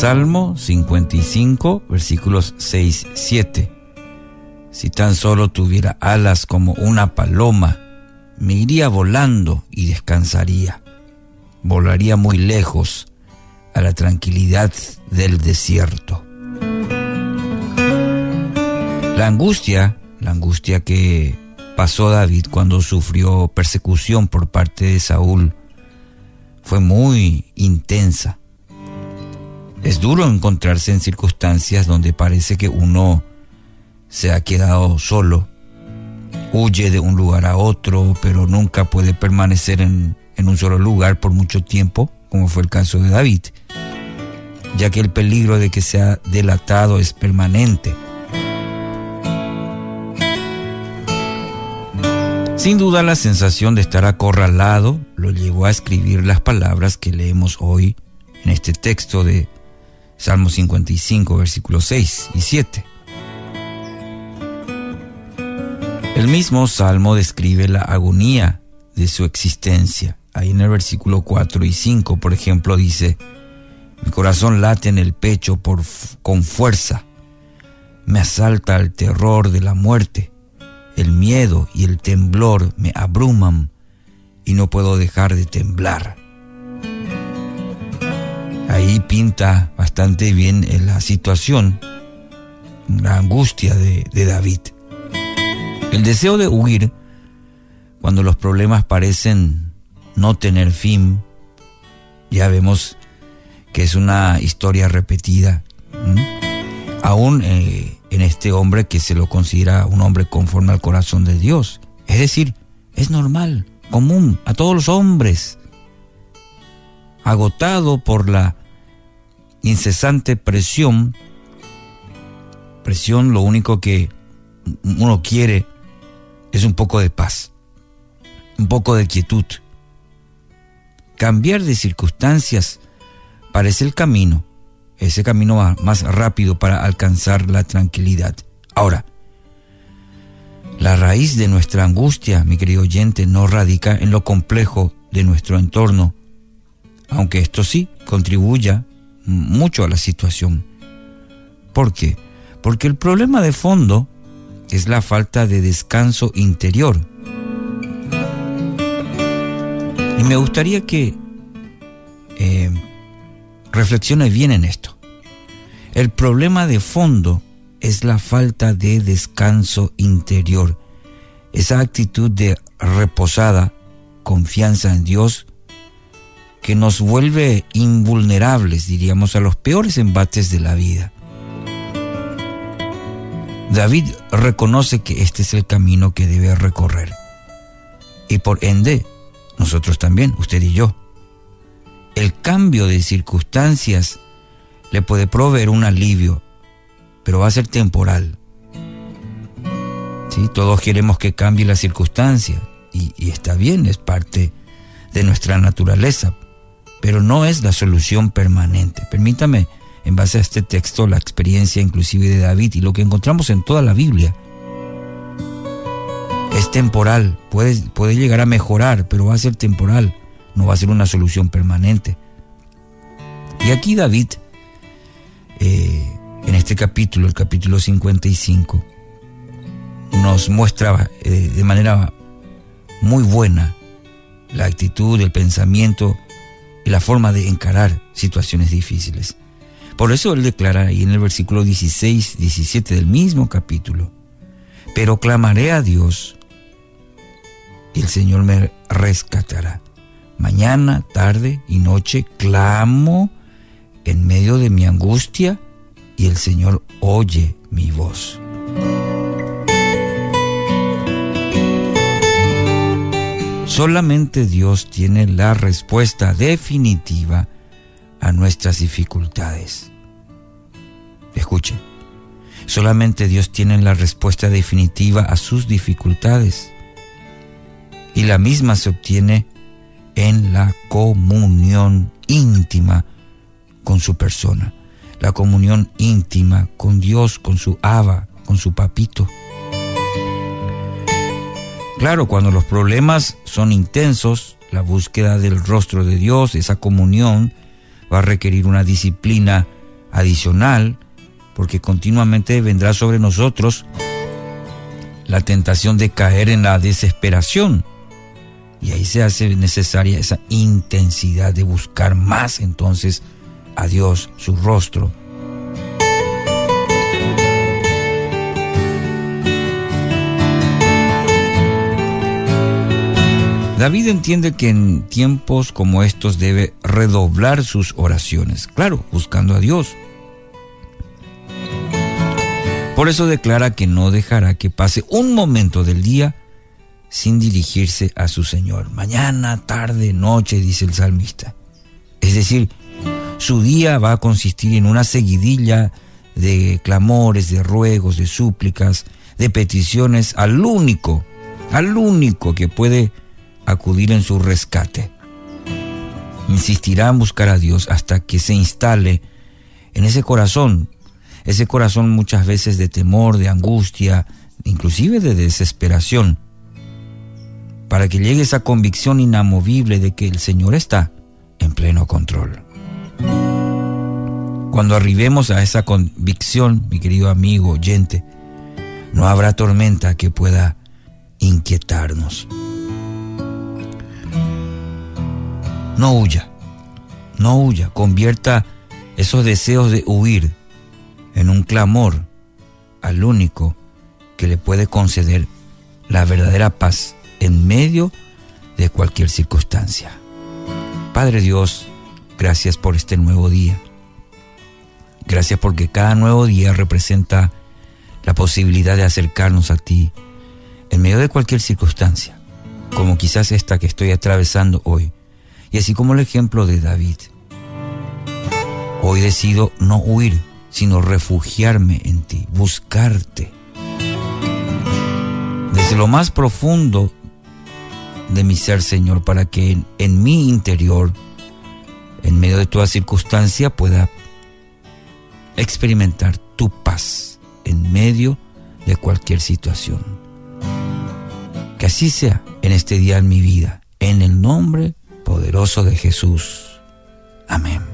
Salmo 55, versículos 6, 7. Si tan solo tuviera alas como una paloma, me iría volando y descansaría. Volaría muy lejos a la tranquilidad del desierto. La angustia, la angustia que pasó David cuando sufrió persecución por parte de Saúl, fue muy intensa. Es duro encontrarse en circunstancias donde parece que uno se ha quedado solo, huye de un lugar a otro, pero nunca puede permanecer en, un solo lugar por mucho tiempo, como fue el caso de David, ya que el peligro de que sea delatado es permanente. Sin duda la sensación de estar acorralado lo llevó a escribir las palabras que leemos hoy en este texto de Salmo 55, versículos 6 y 7. El mismo Salmo describe la agonía de su existencia. Ahí en el versículo 4 y 5, por ejemplo, dice, mi corazón late en el pecho por, con fuerza, me asalta el terror de la muerte, el miedo y el temblor me abruman y no puedo dejar de temblar ahí pinta bastante bien la situación, la angustia de, David. El deseo de huir cuando los problemas parecen no tener fin, ya vemos que es una historia repetida, aún eh, en este hombre que se lo considera un hombre conforme al corazón de Dios. Es decir, es normal, común a todos los hombres, agotado por la incesante presión, presión lo único que uno quiere es un poco de paz, un poco de quietud. Cambiar de circunstancias parece el camino, ese camino más rápido para alcanzar la tranquilidad. Ahora, la raíz de nuestra angustia, mi querido oyente, no radica en lo complejo de nuestro entorno, aunque esto sí contribuya mucho a la situación. ¿Por qué? Porque el problema de fondo es la falta de descanso interior. Y me gustaría que eh, reflexione bien en esto. El problema de fondo es la falta de descanso interior. Esa actitud de reposada confianza en Dios que nos vuelve invulnerables, diríamos, a los peores embates de la vida. David reconoce que este es el camino que debe recorrer. Y por ende, nosotros también, usted y yo. El cambio de circunstancias le puede proveer un alivio, pero va a ser temporal. ¿Sí? Todos queremos que cambie la circunstancia y, y está bien, es parte de nuestra naturaleza, pero no es la solución permanente. Permítame, en base a este texto, la experiencia inclusive de David y lo que encontramos en toda la Biblia. Es temporal, puede, puede llegar a mejorar, pero va a ser temporal, no va a ser una solución permanente. Y aquí David, eh, en este capítulo, el capítulo 55, nos muestra eh, de manera muy buena la actitud, el pensamiento y la forma de encarar situaciones difíciles. Por eso él declara ahí en el versículo 16, 17 del mismo capítulo, pero clamaré a Dios y el Señor me rescatará. Mañana, tarde y noche clamo en medio de mi angustia y el Señor oye mi voz. Solamente Dios tiene la respuesta definitiva a nuestras dificultades. Escuche, solamente Dios tiene la respuesta definitiva a sus dificultades. Y la misma se obtiene en la comunión íntima con su persona, la comunión íntima con Dios, con su Aba, con su papito. Claro, cuando los problemas son intensos, la búsqueda del rostro de Dios, esa comunión, va a requerir una disciplina adicional, porque continuamente vendrá sobre nosotros la tentación de caer en la desesperación. Y ahí se hace necesaria esa intensidad de buscar más entonces a Dios, su rostro. David entiende que en tiempos como estos debe redoblar sus oraciones, claro, buscando a Dios. Por eso declara que no dejará que pase un momento del día sin dirigirse a su Señor. Mañana, tarde, noche, dice el salmista. Es decir, su día va a consistir en una seguidilla de clamores, de ruegos, de súplicas, de peticiones al único, al único que puede acudir en su rescate. Insistirá en buscar a Dios hasta que se instale en ese corazón, ese corazón muchas veces de temor, de angustia, inclusive de desesperación, para que llegue esa convicción inamovible de que el Señor está en pleno control. Cuando arribemos a esa convicción, mi querido amigo oyente, no habrá tormenta que pueda inquietarnos. No huya, no huya, convierta esos deseos de huir en un clamor al único que le puede conceder la verdadera paz en medio de cualquier circunstancia. Padre Dios, gracias por este nuevo día. Gracias porque cada nuevo día representa la posibilidad de acercarnos a ti en medio de cualquier circunstancia, como quizás esta que estoy atravesando hoy. Y así como el ejemplo de David, hoy decido no huir, sino refugiarme en ti, buscarte. Desde lo más profundo de mi ser, Señor, para que en, mi interior, en medio de toda circunstancia, pueda experimentar tu paz en medio de cualquier situación. Que así sea en este día en mi vida, en el nombre poderoso de Jesús. Amén.